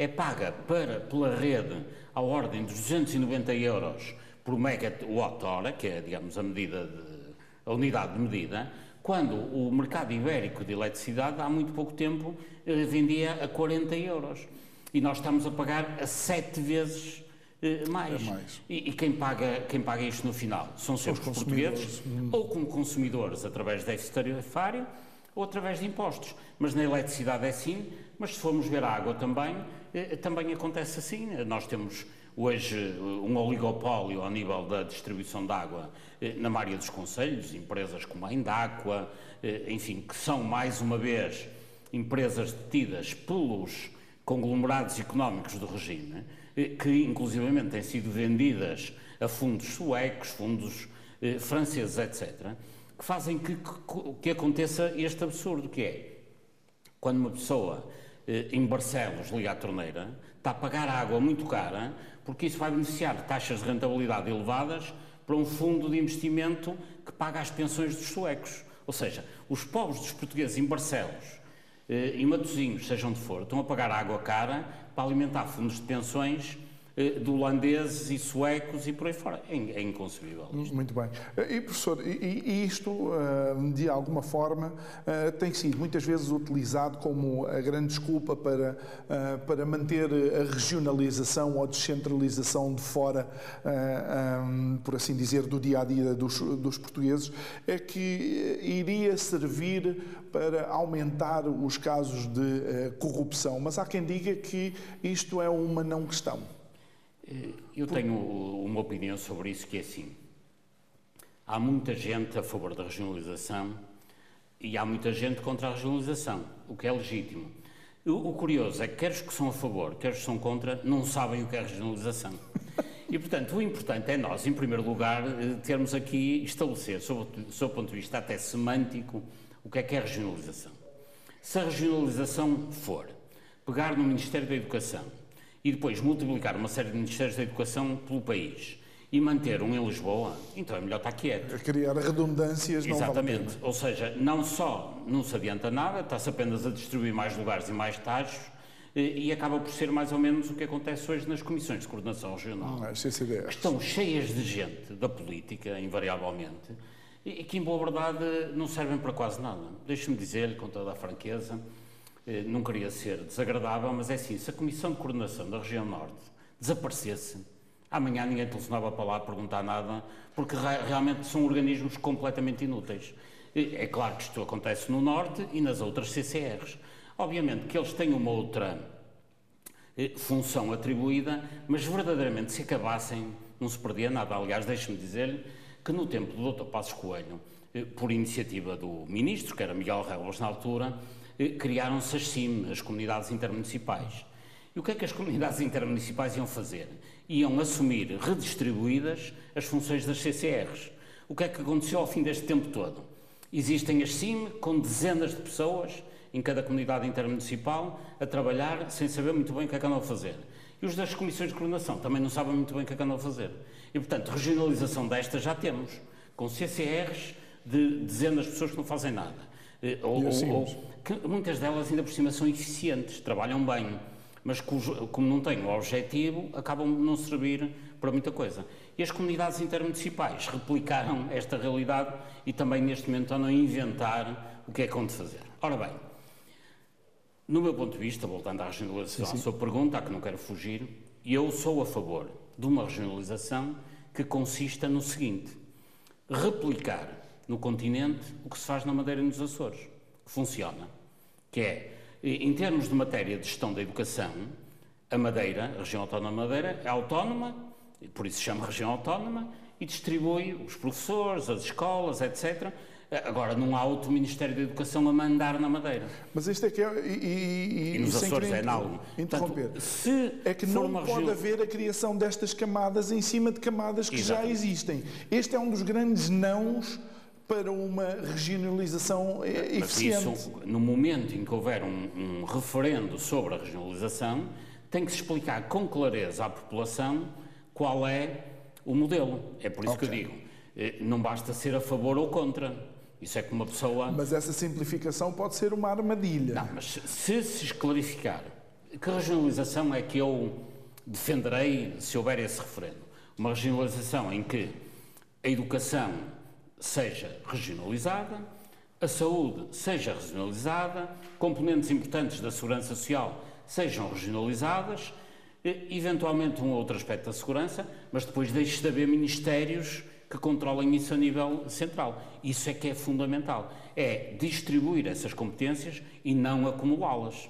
S2: é paga para, pela rede à ordem de 290 euros por megawatt-hora, que é, digamos, a medida de, a unidade de medida, quando o mercado ibérico de eletricidade, há muito pouco tempo, eh, vendia a 40 euros. E nós estamos a pagar a sete vezes eh, mais. É mais. E, e, quem, paga, quem paga isto no final? São sempre os, portugueses, hum. ou como consumidores através de déficit tarifário, ou através de impostos. Mas na eletricidade é assim, mas se formos ver a água também, também acontece assim. Nós temos hoje um oligopólio ao nível da distribuição de água eh, na maioria dos conselhos, empresas como a Indaqua, eh, enfim, que são mais uma vez empresas detidas pelos conglomerados económicos do regime, eh, que inclusivamente têm sido vendidas a fundos suecos, fundos franceses, etc., que fazem que, que aconteça este absurdo, que é, quando uma pessoa em Barcelos liga à torneira, está a pagar água muito cara, porque isso vai beneficiar taxas de rentabilidade elevadas para um fundo de investimento que paga as pensões dos suecos. Ou seja, os pobres dos portugueses em Barcelos, eh, em Matosinhos, seja onde for, estão a pagar água cara para alimentar fundos de pensões eh, de holandeses e suecos e por aí fora. É, é inconcebível.
S1: Isto. Muito bem. Eh, e, professor, e, isto, eh, de alguma forma, tem sido muitas vezes utilizado como a grande desculpa para, para manter a regionalização ou descentralização de fora, por assim dizer, do dia a dia dos, dos portugueses, é que iria servir para aumentar os casos de corrupção. Mas há quem diga que isto é uma não questão.
S2: Eu tenho uma opinião sobre isso que é assim. Há muita gente a favor da regionalização e há muita gente contra a regionalização, o que é legítimo. O, curioso é que quer os que são a favor, quer os que são contra, não sabem o que é regionalização. E, portanto, o importante é nós, em primeiro lugar, eh, termos aqui, estabelecer, sob o ponto de vista até semântico, o que é que é regionalização. Se a regionalização for pegar no Ministério da Educação e depois multiplicar uma série de Ministérios da Educação pelo país e manter um em Lisboa, então é melhor estar quieto.
S1: Criar redundâncias
S2: não Exatamente. Vale Ou seja, não só não se adianta nada, está-se apenas a distribuir mais lugares e mais taxos e acaba por ser mais ou menos o que acontece hoje nas comissões de coordenação regional. Não,
S1: é, que
S2: estão cheias de gente da política, invariavelmente, e que, em boa verdade, não servem para quase nada. Deixe-me dizer-lhe, com toda a franqueza, eh, não queria ser desagradável, mas é assim, se a Comissão de Coordenação da Região Norte desaparecesse, amanhã ninguém telefonava para lá perguntar nada, porque realmente são organismos completamente inúteis. É claro que isto acontece no Norte e nas outras CCRs. Obviamente que eles têm uma outra eh, função atribuída, mas verdadeiramente se acabassem não se perdia nada. Aliás, deixe-me dizer-lhe que no tempo do Dr. Passos Coelho, eh, por iniciativa do Ministro, que era Miguel Rebels na altura, eh, criaram-se as CIM, as Comunidades Intermunicipais. E o que é que as comunidades intermunicipais iam fazer? Iam assumir redistribuídas as funções das CCRs. O que é que aconteceu ao fim deste tempo todo? Existem as CIM com dezenas de pessoas em cada comunidade intermunicipal a trabalhar sem saber muito bem o que é que andam a fazer. E os das comissões de coordenação também não sabem muito bem o que é que andam a fazer. E, portanto, regionalização destas já temos, com CCRs de dezenas de pessoas que não fazem nada. Eh, ou, assim, ou, que muitas delas ainda por cima são eficientes, trabalham bem, mas cujo, como não têm o objetivo, acabam de não servir para muita coisa. E as comunidades intermunicipais replicaram esta realidade e também neste momento andam a inventar o que é que de fazer. Ora bem, no meu ponto de vista, voltando à regionalização, sim, sim. à sua pergunta, a que não quero fugir, eu sou a favor de uma regionalização que consista no seguinte: replicar no continente o que se faz na Madeira e nos Açores, que funciona, que é Em termos de matéria de gestão da educação, a Madeira, a região autónoma Madeira, é autónoma, por isso se chama região autónoma, e distribui os professores, as escolas, etc., Agora, não há outro Ministério da Educação a mandar na Madeira.
S1: Mas isto é que é. E, e,
S2: e nos Açores é análogo.
S1: Interromper. Portanto, se é que não pode região... haver a criação destas camadas em cima de camadas que já existem. Este é um dos grandes nãos para uma regionalização eh, eficiente. Mas isso,
S2: no momento em que houver um, um referendo sobre a regionalização, tem que se explicar com clareza à população qual é o modelo. É por isso okay. que eu digo, eh, não basta ser a favor ou contra. Isso é que uma pessoa.
S1: Mas essa simplificação pode ser uma armadilha.
S2: Não, mas se se clarificar que regionalização é que eu defenderei se houver esse referendo? Uma regionalização em que a educação seja regionalizada, a saúde seja regionalizada, componentes importantes da segurança social sejam regionalizadas, eventualmente um outro aspecto da segurança, mas depois deixe de haver ministérios que controlem isso a nível central. Isso é que é fundamental. É distribuir essas competências e não acumulá-las.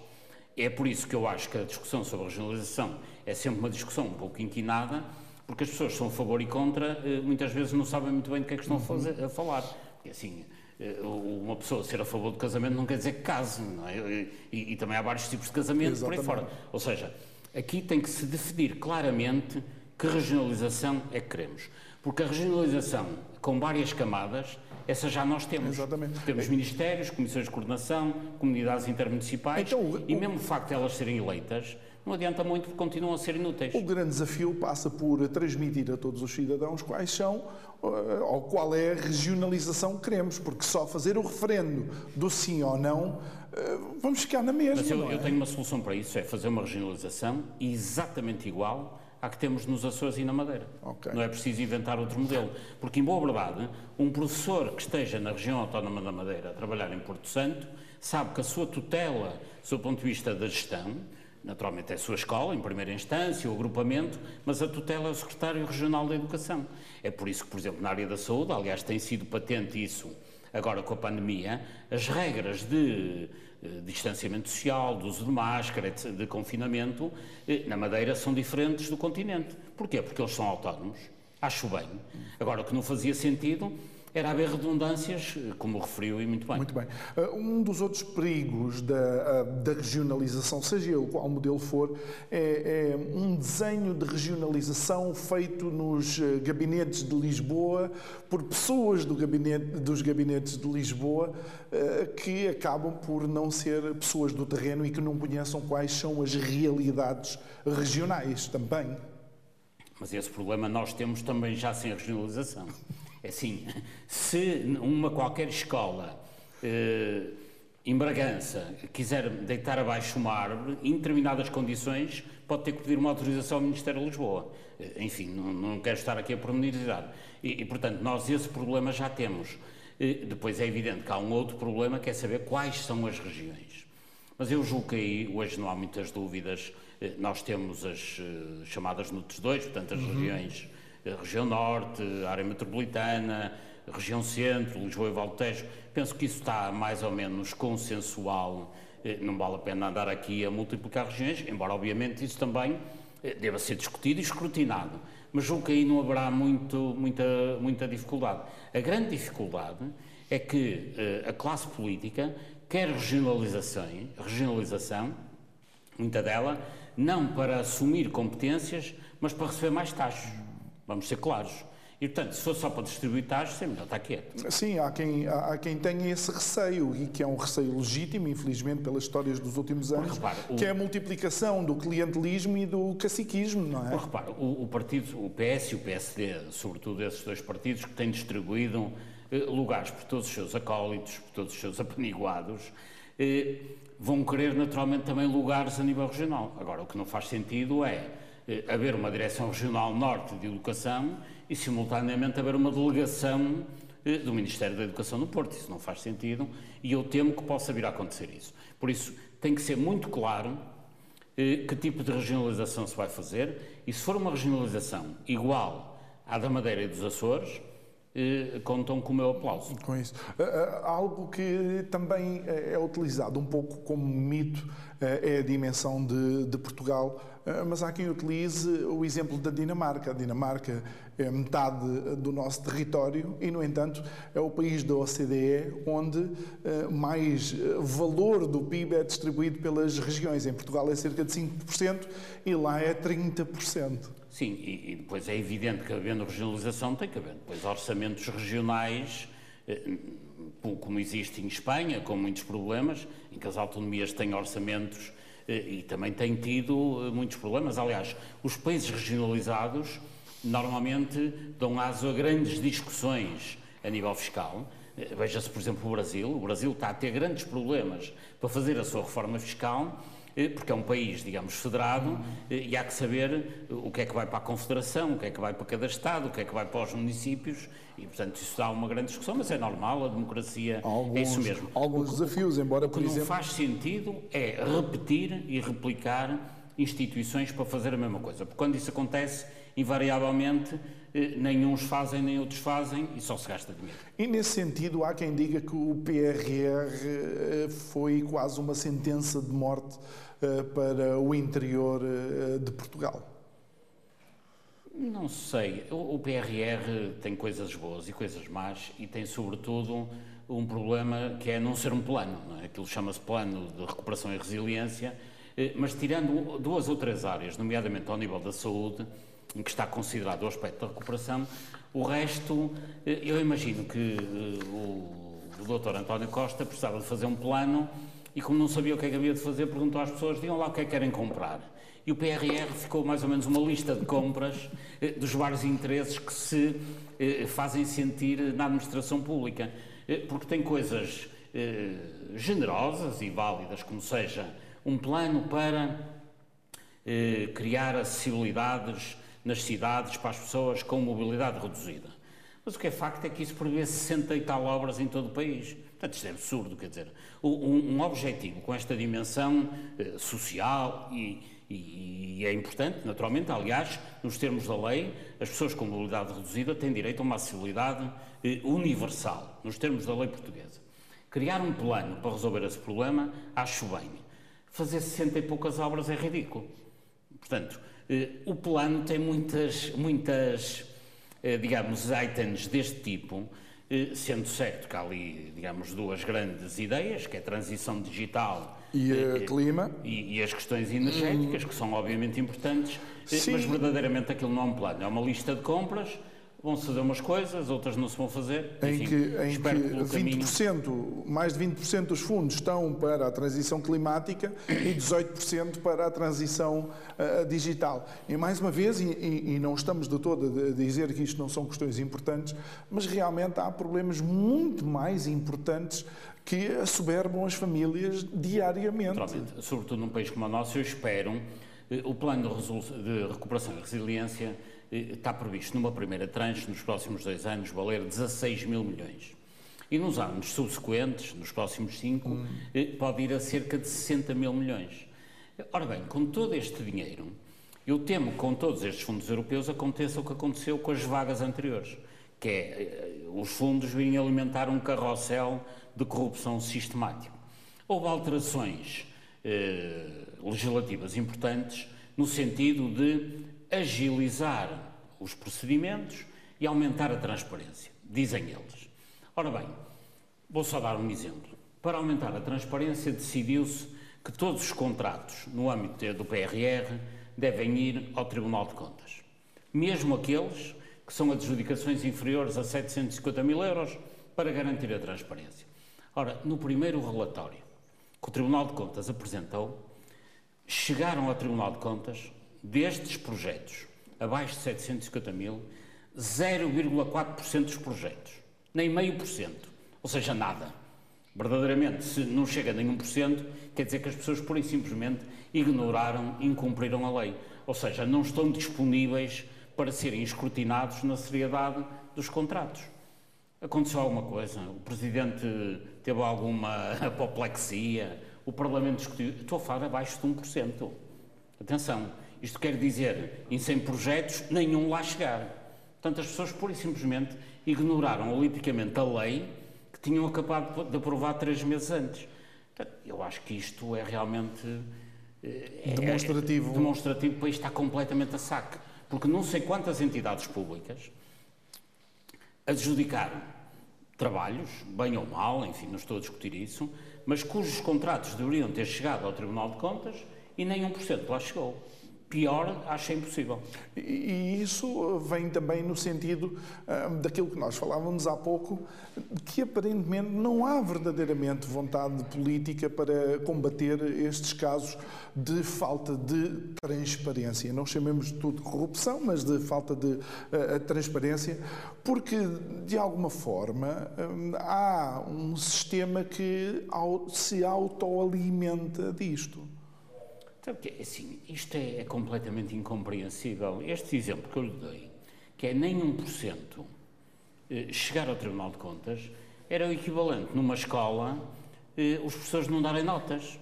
S2: É por isso que eu acho que a discussão sobre a regionalização é sempre uma discussão um pouco inquinada, porque as pessoas são a favor e contra, eh, muitas vezes não sabem muito bem do que é que estão a, fazer, a falar. E assim, eh, uma pessoa ser a favor do casamento não quer dizer que case, não é? E, e também há vários tipos de casamento Exatamente. por aí fora. Ou seja, aqui tem que se definir claramente que regionalização é que queremos. Porque a regionalização com várias camadas, essa já nós temos.
S1: Exatamente.
S2: Temos ministérios, comissões de coordenação, comunidades intermunicipais então, o, e mesmo o facto de elas serem eleitas, não adianta muito continuam a ser inúteis.
S1: O grande desafio passa por transmitir a todos os cidadãos quais são eh, ou qual é a regionalização que queremos, porque só fazer o referendo do sim ou não, eh, vamos ficar na mesma.
S2: Mas eu,
S1: é?
S2: eu tenho uma solução para isso, é fazer uma regionalização exatamente igual à que temos nos Açores e na Madeira. Okay. Não é preciso inventar outro modelo. Porque, em boa verdade, um professor que esteja na região autónoma da Madeira a trabalhar em Porto Santo sabe que a sua tutela, do seu ponto de vista da gestão, naturalmente é a sua escola, em primeira instância, o agrupamento, mas a tutela é o secretário regional da Educação. É por isso que, por exemplo, na área da saúde, aliás, tem sido patente isso agora com a pandemia, as regras de eh, distanciamento social, de uso de máscara, de confinamento, eh, na Madeira são diferentes do continente. Porquê? Porque eles são autónomos. Acho bem. Agora, o que não fazia sentido era haver redundâncias, como referiu e muito bem.
S1: Muito bem. Uh, um dos outros perigos da, uh, da regionalização, seja ele qual modelo for, é, é, um desenho de regionalização feito nos uh, gabinetes de Lisboa por pessoas do gabinete, dos gabinetes de Lisboa que acabam por não ser pessoas do terreno e que não conheçam quais são as realidades regionais também.
S2: Mas esse problema nós temos também já sem a regionalização. É assim, se uma qualquer escola eh, em Bragança quiser deitar abaixo uma árvore, em determinadas condições, pode ter que pedir uma autorização ao Ministério de Lisboa. Eh, enfim, não, não, quero estar aqui a pormenorizar. E, e, portanto, nós esse problema já temos. Eh, depois é evidente que há um outro problema que é saber quais são as regiões. Mas eu julgo que aí hoje não há muitas dúvidas. Eh, nós temos as chamadas NUTS 2, portanto, as uhum. regiões região norte, área metropolitana, região centro, Lisboa e Valtejo. Penso que isso está mais ou menos consensual. Eh, não vale a pena andar aqui a multiplicar regiões, embora obviamente isso também eh, deva ser discutido e escrutinado. Mas julgo que aí não haverá muito, muita, muita dificuldade. A grande dificuldade é que eh, a classe política quer regionalização, regionalização, muita dela, não para assumir competências, mas para receber mais taxas. Vamos ser claros. E, portanto, se for só para distribuir taxas, é melhor estar quieto.
S1: Sim, há quem, há, quem tenha esse receio, e que é um receio legítimo, infelizmente, pelas histórias dos últimos anos, repara, o... que é a multiplicação do clientelismo e do caciquismo, não é?
S2: repara, o, o, partido, o PS e o PSD, sobretudo esses dois partidos, que têm distribuído eh, lugares por todos os seus acólitos, por todos os seus (laughs) apaniguados, eh, vão querer naturalmente também lugares a nível regional. Agora, o que não faz sentido é haver uma Direção Regional Norte de Educação e, simultaneamente, haver uma delegação eh, do Ministério da Educação no Porto. Isso não faz sentido e eu temo que possa vir a acontecer isso. Por isso, tem que ser muito claro eh, que tipo de regionalização se vai fazer e, se for uma regionalização igual à da Madeira e dos Açores, eh, contam com o meu aplauso.
S1: Com isso. Uh, algo que também é utilizado um pouco como mito uh, é a dimensão de, de Portugal, mas há quem utilize o exemplo da Dinamarca. A Dinamarca é metade do nosso território e, no entanto, é o país da OCDE onde mais valor do PIB é distribuído pelas regiões. Em Portugal é cerca de 5% e lá é 30%.
S2: Sim, e, e, depois é evidente que havendo regionalização tem que haver depois orçamentos regionais, eh, como existe em Espanha, com muitos problemas, em que as autonomias têm orçamentos eh, e também têm tido eh, muitos problemas. Aliás, os países regionalizados normalmente dão aso a grandes discussões a nível fiscal. Veja-se, por exemplo, o Brasil. O Brasil está a ter grandes problemas para fazer a sua reforma fiscal eh, porque é um país, digamos, federado, eh, e há que saber o que é que vai para a Confederação, o que é que vai para cada Estado, o que é que vai para os municípios, e, portanto, isso dá uma grande discussão, mas é normal, a democracia
S1: alguns,
S2: é isso mesmo.
S1: Alguns desafios, embora,
S2: por exemplo... O que não faz sentido é repetir e replicar instituições para fazer a mesma coisa, porque quando isso acontece, invariavelmente, eh, nem uns fazem, nem outros fazem e só se gasta dinheiro.
S1: E nesse sentido, há quem diga que o PRR foi quase uma sentença de morte eh, para o interior eh, de Portugal?
S2: Não sei. O PRR tem coisas boas e coisas más e tem, sobretudo, um problema que é não ser um plano. Não é? Aquilo chama-se Plano de Recuperação e Resiliência, eh, mas tirando duas ou três áreas, nomeadamente ao nível da saúde, em que está considerado o aspecto da recuperação, o resto, eu imagino que o, o Dr. António Costa precisava de fazer um plano e como não sabia o que é que havia de fazer, perguntou às pessoas, digam lá o que é que querem comprar. E o PRR ficou mais ou menos uma lista de compras eh, dos vários interesses que se eh, fazem sentir na administração pública. Eh, porque tem coisas eh, generosas e válidas, como seja um plano para eh, criar acessibilidades nas cidades para as pessoas com mobilidade reduzida. Mas o que é facto é que isso prevê 60 e tal obras em todo o país. Portanto, isto é absurdo, quer dizer, um, um objetivo com esta dimensão eh, social e, e, e, é importante, naturalmente, aliás, nos termos da lei, as pessoas com mobilidade reduzida têm direito a uma acessibilidade eh, universal, nos termos da lei portuguesa. Criar um plano para resolver esse problema, acho bem. Fazer 60 e poucas obras é ridículo. Portanto, eh, o plano tem muitas, muitas digamos, itens deste tipo, sendo certo que há ali, digamos, duas grandes ideias, que é a transição digital
S1: e a eh, clima
S2: e, e, as questões energéticas, que são obviamente importantes, Sim. mas verdadeiramente aquilo não é um plano, é uma lista de compras vão-se fazer umas coisas, outras não se vão fazer.
S1: Enfim, em que, em que 20%, caminho... mais de 20% dos fundos estão para a transição climática e 18% para a transição uh, digital. E mais uma vez, e, e, não estamos de todo a dizer que isto não são questões importantes, mas realmente há problemas muito mais importantes que assoberbam as famílias diariamente.
S2: Naturalmente, sobretudo num país como o nosso, eu espero o plano de recuperação e resiliência está previsto numa primeira tranche, nos próximos dois anos, valer 16 mil milhões. E nos anos subsequentes, nos próximos cinco, hum. Eh, pode ir a cerca de 60 mil milhões. Ora bem, com todo este dinheiro, eu temo que com todos estes fundos europeus aconteça o que aconteceu com as vagas anteriores, que é eh, os fundos virem alimentar um carrossel de corrupção sistemático. Houve alterações eh, legislativas importantes no sentido de agilizar os procedimentos e aumentar a transparência, dizem eles. Ora bem, vou só dar um exemplo. Para aumentar a transparência, decidiu-se que todos os contratos no âmbito do PRR devem ir ao Tribunal de Contas. Mesmo aqueles que são adjudicações inferiores a 750 mil euros, para garantir a transparência. Ora, no primeiro relatório que o Tribunal de Contas apresentou, chegaram ao Tribunal de Contas destes projetos, abaixo de 750 mil, 0,4% dos projetos, nem meio por cento, ou seja, nada. Verdadeiramente, se não chega a nenhum por cento, quer dizer que as pessoas pura e simplesmente ignoraram, incumpriram a lei. Ou seja, não estão disponíveis para serem escrutinados na seriedade dos contratos. Aconteceu alguma coisa? O Presidente teve alguma (laughs) apoplexia? O Parlamento discutiu? Estou a falar abaixo de 1%. Atenção, isto quer dizer, em 100 projetos, nenhum lá chegar. Portanto, as pessoas pura e simplesmente ignoraram politicamente a lei que tinham acabado de aprovar três meses antes. Portanto, eu acho que isto é realmente
S1: é, demonstrativo.
S2: É, demonstrativo para isto está completamente a saque. Porque não sei quantas entidades públicas adjudicaram trabalhos, bem ou mal, enfim, não estou a discutir isso, mas cujos contratos deveriam ter chegado ao Tribunal de Contas e nem 1% lá chegou pior, acho impossível.
S1: E isso vem também no sentido um, daquilo que nós falávamos há pouco, que aparentemente não há verdadeiramente vontade política para combater estes casos de falta de transparência. Não chamemos de tudo corrupção, mas de falta de uh, transparência, porque de alguma forma há um sistema que se autoalimenta disto.
S2: Que, assim, isto é, é, completamente incompreensível. Este exemplo que eu lhe dei, que é nem 1% eh, chegar ao Tribunal de Contas, era o equivalente numa escola eh, os professores não darem notas.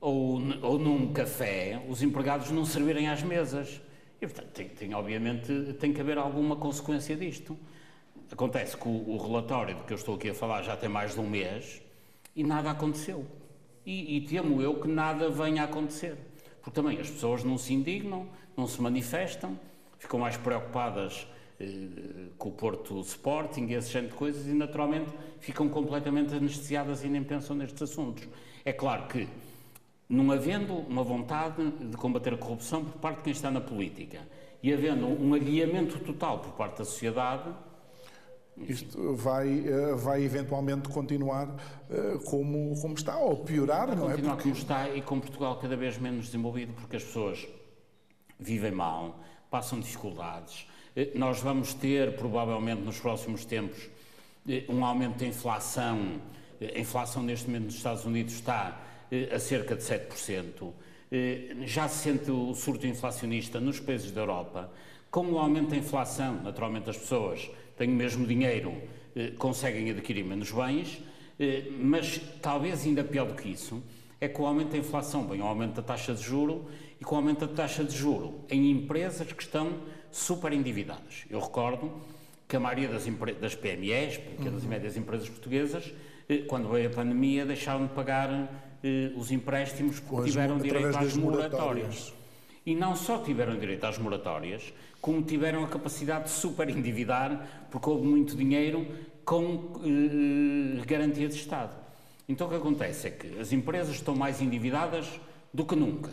S2: Ou, ou num café os empregados não servirem às mesas. E, portanto, tem, tem, obviamente, tem que haver alguma consequência disto. Acontece que o, o relatório de que eu estou aqui a falar já tem mais de um mês e nada aconteceu e, e temo eu que nada venha a acontecer. Porque também as pessoas não se indignam, não se manifestam, ficam mais preocupadas eh, com o Porto Sporting e esse género de coisas e, naturalmente, ficam completamente anestesiadas e nem pensam nestes assuntos. É claro que, não havendo uma vontade de combater a corrupção por parte de quem está na política e havendo um aguiamento total por parte da sociedade,
S1: isto vai, eh, vai eventualmente continuar eh, como, como está, ou piorar, não
S2: é?
S1: Continuar
S2: porque... como está e com Portugal cada vez menos desenvolvido, porque as pessoas vivem mal, passam dificuldades. Eh, nós vamos ter, provavelmente, nos próximos tempos, um aumento da inflação. A inflação, neste momento, nos Estados Unidos está a cerca de 7%. Já se sente o surto inflacionista nos países da Europa. Com o aumento da inflação, naturalmente, as pessoas têm o mesmo dinheiro, eh, conseguem adquirir menos bens, eh, mas talvez ainda pior do que isso é que o aumento da inflação vem o aumento da taxa de juro e com o aumento da taxa de juro em empresas que estão super endividadas. Eu recordo que a maioria das, das PMEs, pequenas uhum. e médias empresas portuguesas, eh, quando veio a pandemia, deixaram de pagar os empréstimos porque tiveram direito às moratórias. E não só tiveram direito às moratórias, como tiveram a capacidade de super endividar, porque houve muito dinheiro com eh, garantia de Estado. Então o que acontece é que as empresas estão mais endividadas do que nunca.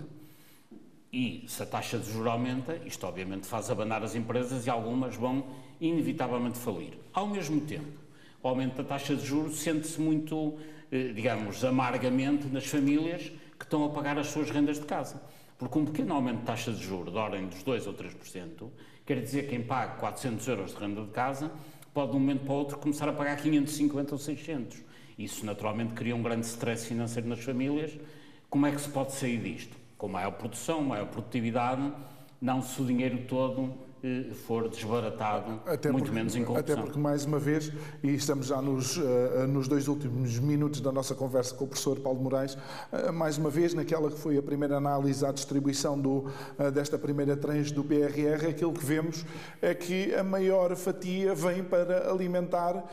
S2: E se a taxa de juros aumenta, isto obviamente faz abanar as empresas e algumas vão inevitavelmente falir. Ao mesmo tempo, o aumento da taxa de juros sente-se muito, eh, digamos, amargamente nas famílias que estão a pagar as suas rendas de casa. Porque um pequeno aumento de taxa de juros, de ordem dos 2 ou 3%, quer dizer que quem paga 400 euros de renda de casa pode de um momento para o outro começar a pagar 550 ou 600. Isso naturalmente cria um grande stress financeiro nas famílias. Como é que se pode sair disto? Com maior produção, maior produtividade, não se o dinheiro todo for desbaratado, até muito
S1: porque,
S2: menos em corrupção.
S1: Até porque, mais uma vez, e estamos já nos, uh, nos dois últimos minutos da nossa conversa com o professor Paulo Moraes, uh, mais uma vez, naquela que foi a primeira análise à distribuição do, uh, desta primeira tranche do PRR, aquilo que vemos é que a maior fatia vem para alimentar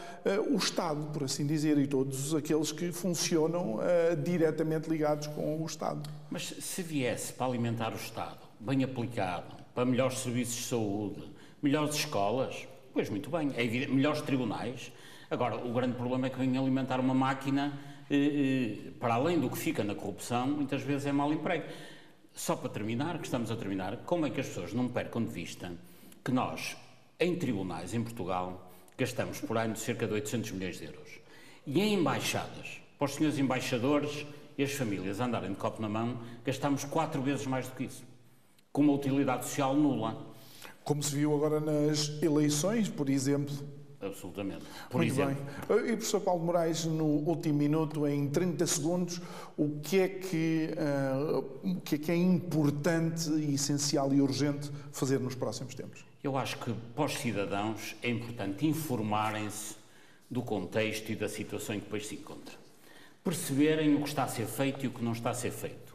S1: o Estado, por assim dizer, e todos aqueles que funcionam diretamente ligados com o Estado.
S2: Mas se viesse para alimentar o Estado, bem aplicado, para melhores serviços de saúde, melhores escolas, pois muito bem, é evidente, melhores tribunais. Agora, o grande problema é que vem alimentar uma máquina, eh, eh, para além do que fica na corrupção, muitas vezes é mal emprego. Só para terminar, que estamos a terminar, como é que as pessoas não percam de vista que nós, em tribunais em Portugal, gastamos por ano cerca de 800 milhões de euros. E em embaixadas, para os senhores embaixadores e as famílias andarem de copo na mão, gastamos quatro vezes mais do que isso com uma utilidade social nula.
S1: Como se viu agora nas eleições, por exemplo.
S2: Absolutamente. Por
S1: Muito
S2: exemplo.
S1: bem. E professor Paulo Moraes, no último minuto, em 30 segundos, o que é que, uh, o que, é, que é importante, essencial e urgente fazer nos próximos tempos?
S2: Eu acho que para os cidadãos é importante informarem-se do contexto e da situação em que o país se encontra. Perceberem o que está a ser feito e o que não está a ser feito.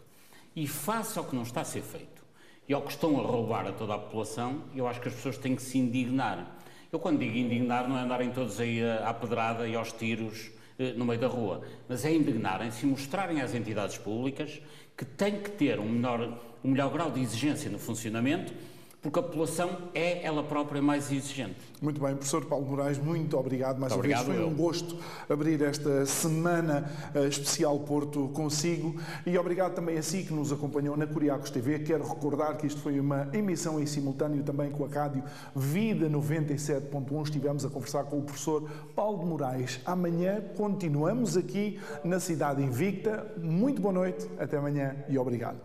S2: E face ao que não está a ser feito e ao que estão a roubar a toda a população, eu acho que as pessoas têm que se indignar. Eu, quando digo indignar, não é andarem todos aí à pedrada e aos tiros eh, no meio da rua, mas é indignarem-se e mostrarem às entidades públicas que têm que ter um melhor, um melhor grau de exigência no funcionamento porque a população é ela própria mais exigente.
S1: Muito bem, professor Paulo Moraes, muito obrigado mais
S2: muito
S1: uma obrigado, vez. Foi eu. um gosto abrir esta semana uh, especial Porto consigo e obrigado também a si que nos acompanhou na Curiacos TV. Quero recordar que isto foi uma emissão em simultâneo também com a rádio Vida 97.1. Estivemos a conversar com o professor Paulo Moraes. Amanhã continuamos aqui na Cidade Invicta. Muito boa noite, até amanhã e obrigado.